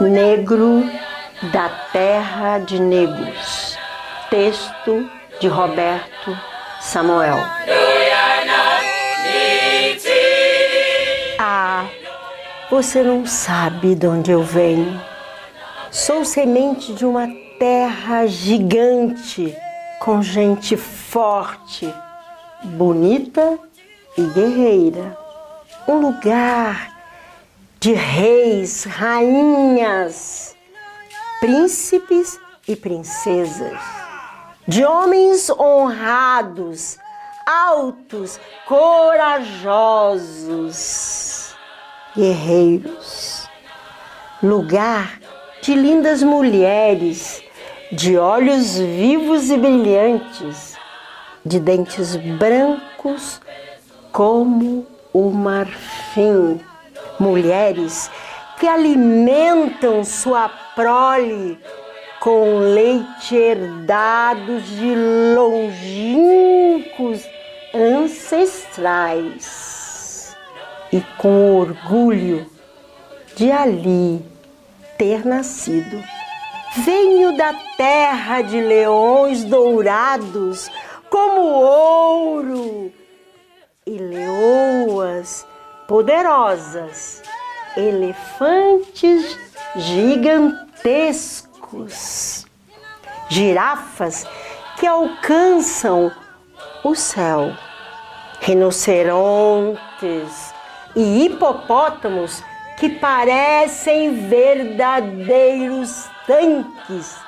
Negro da Terra de Negros. Texto de Roberto Samuel. Ah, você não sabe de onde eu venho. Sou semente de uma terra gigante, com gente forte, bonita e guerreira. Um lugar de reis, rainhas, príncipes e princesas, de homens honrados, altos, corajosos, guerreiros. Lugar de lindas mulheres, de olhos vivos e brilhantes, de dentes brancos como o marfim mulheres que alimentam sua prole com leite herdados de longínquos ancestrais e com orgulho de ali ter nascido. Venho da terra de leões dourados como ouro e leoas poderosas, elefantes gigantescos, girafas que alcançam o céu, rinocerontes e hipopótamos que parecem verdadeiros tanques,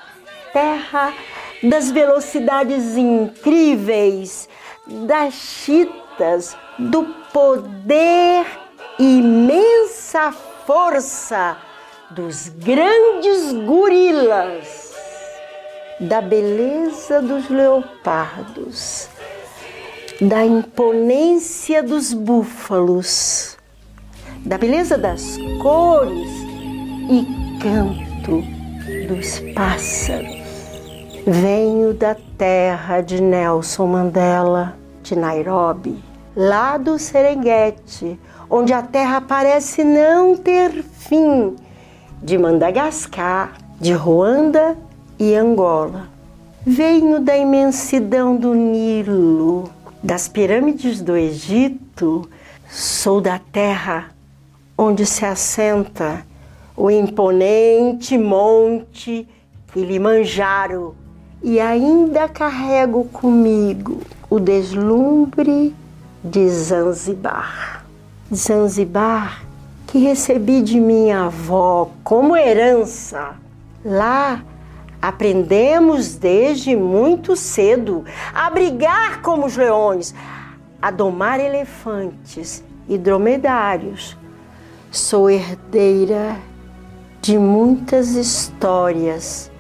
terra das velocidades incríveis, das chitas, do poder imensa força dos grandes gorilas, da beleza dos leopardos, da imponência dos búfalos, da beleza das cores e canto dos pássaros. Venho da terra de Nelson Mandela, de Nairobi lá do Serengeti, onde a terra parece não ter fim, de Madagascar, de Ruanda e Angola. Venho da imensidão do Nilo, das pirâmides do Egito, sou da terra onde se assenta o imponente monte Kilimanjaro e ainda carrego comigo o deslumbre de Zanzibar. Zanzibar que recebi de minha avó como herança. Lá aprendemos desde muito cedo a brigar como os leões, a domar elefantes e dromedários. Sou herdeira de muitas histórias,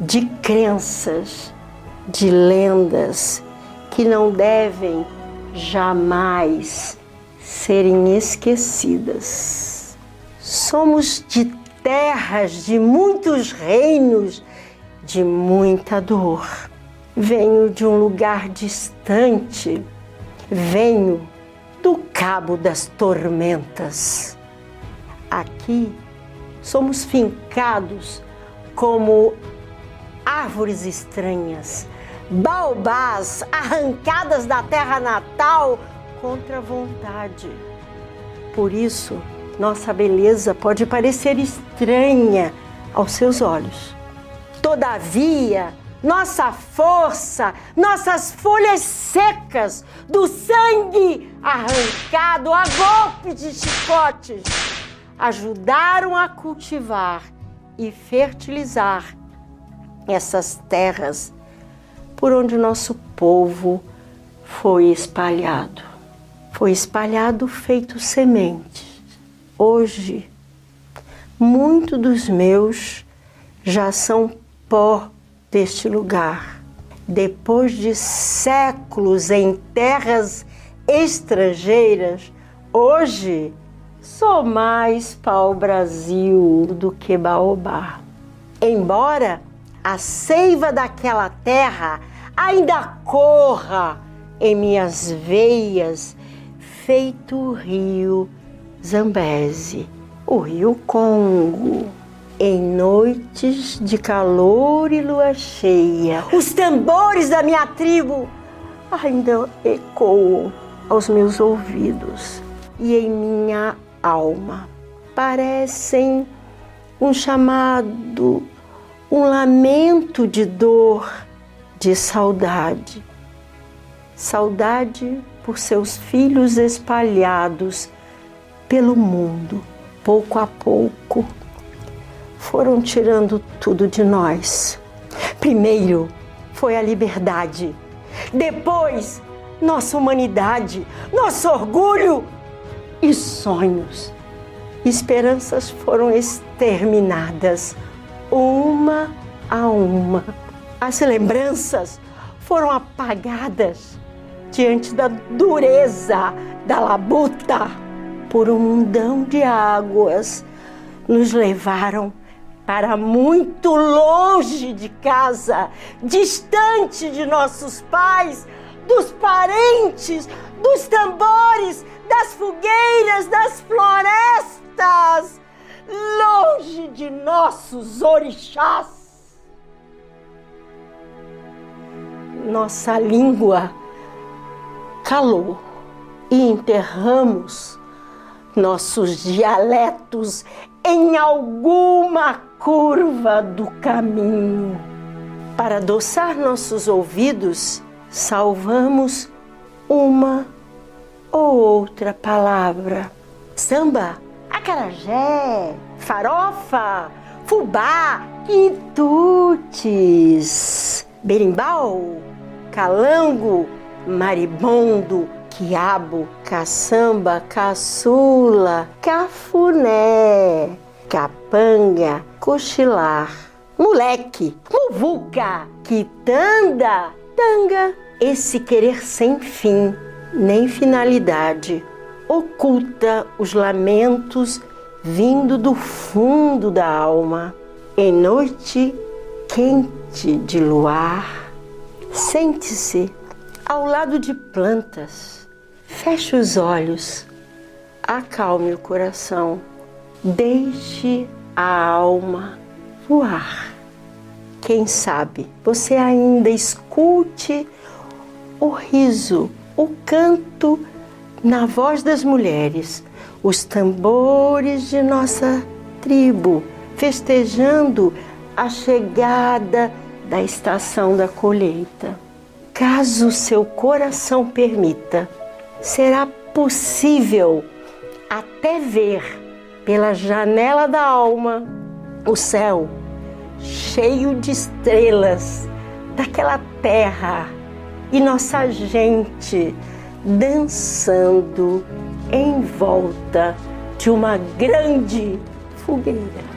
de crenças, de lendas que não devem jamais serem esquecidas. Somos de terras de muitos reinos, de muita dor. Venho de um lugar distante, venho do cabo das tormentas. Aqui somos fincados como árvores estranhas baobás arrancadas da terra natal contra a vontade. Por isso, nossa beleza pode parecer estranha aos seus olhos. Todavia, nossa força, nossas folhas secas, do sangue arrancado a golpes de chicotes, ajudaram a cultivar e fertilizar essas terras por onde nosso povo foi espalhado. Foi espalhado feito semente. Hoje, muitos dos meus já são pó deste lugar. Depois de séculos em terras estrangeiras, hoje sou mais pau-brasil do que baobá. Embora a seiva daquela terra ainda corra em minhas veias, feito o rio Zambeze, o rio Congo. em noites de calor e lua cheia, os tambores da minha tribo ainda ecoam aos meus ouvidos e em minha alma. Parecem um chamado, um lamento de dor, de saudade. Saudade por seus filhos espalhados pelo mundo, pouco a pouco. Foram tirando tudo de nós. Primeiro foi a liberdade, depois nossa humanidade, nosso orgulho e sonhos. Esperanças foram exterminadas, uma a uma. As lembranças foram apagadas diante da dureza da labuta. Por um mundão de águas, nos levaram para muito longe de casa, distante de nossos pais, dos parentes, dos tambores, das fogueiras, das florestas, longe de nossos orixás. Nossa língua calou e enterramos nossos dialetos em alguma curva do caminho. Para adoçar nossos ouvidos, salvamos uma ou outra palavra. Samba, acarajé, farofa, fubá, quitutes, berimbau, calango, maribondo, quiabo, caçamba, caçula, cafuné, capanga, cochilar, moleque, muvuca, quitanda, tanga, esse querer sem fim nem finalidade oculta os lamentos vindo do fundo da alma. Em noite quente de luar, sente-se ao lado de plantas, feche os olhos, acalme o coração, deixe a alma voar. Quem sabe você ainda escute o riso o canto na voz das mulheres, os tambores de nossa tribo, festejando a chegada da estação da colheita. Caso seu coração permita, será possível até ver pela janela da alma o céu cheio de estrelas daquela terra e nossa gente dançando em volta de uma grande fogueira.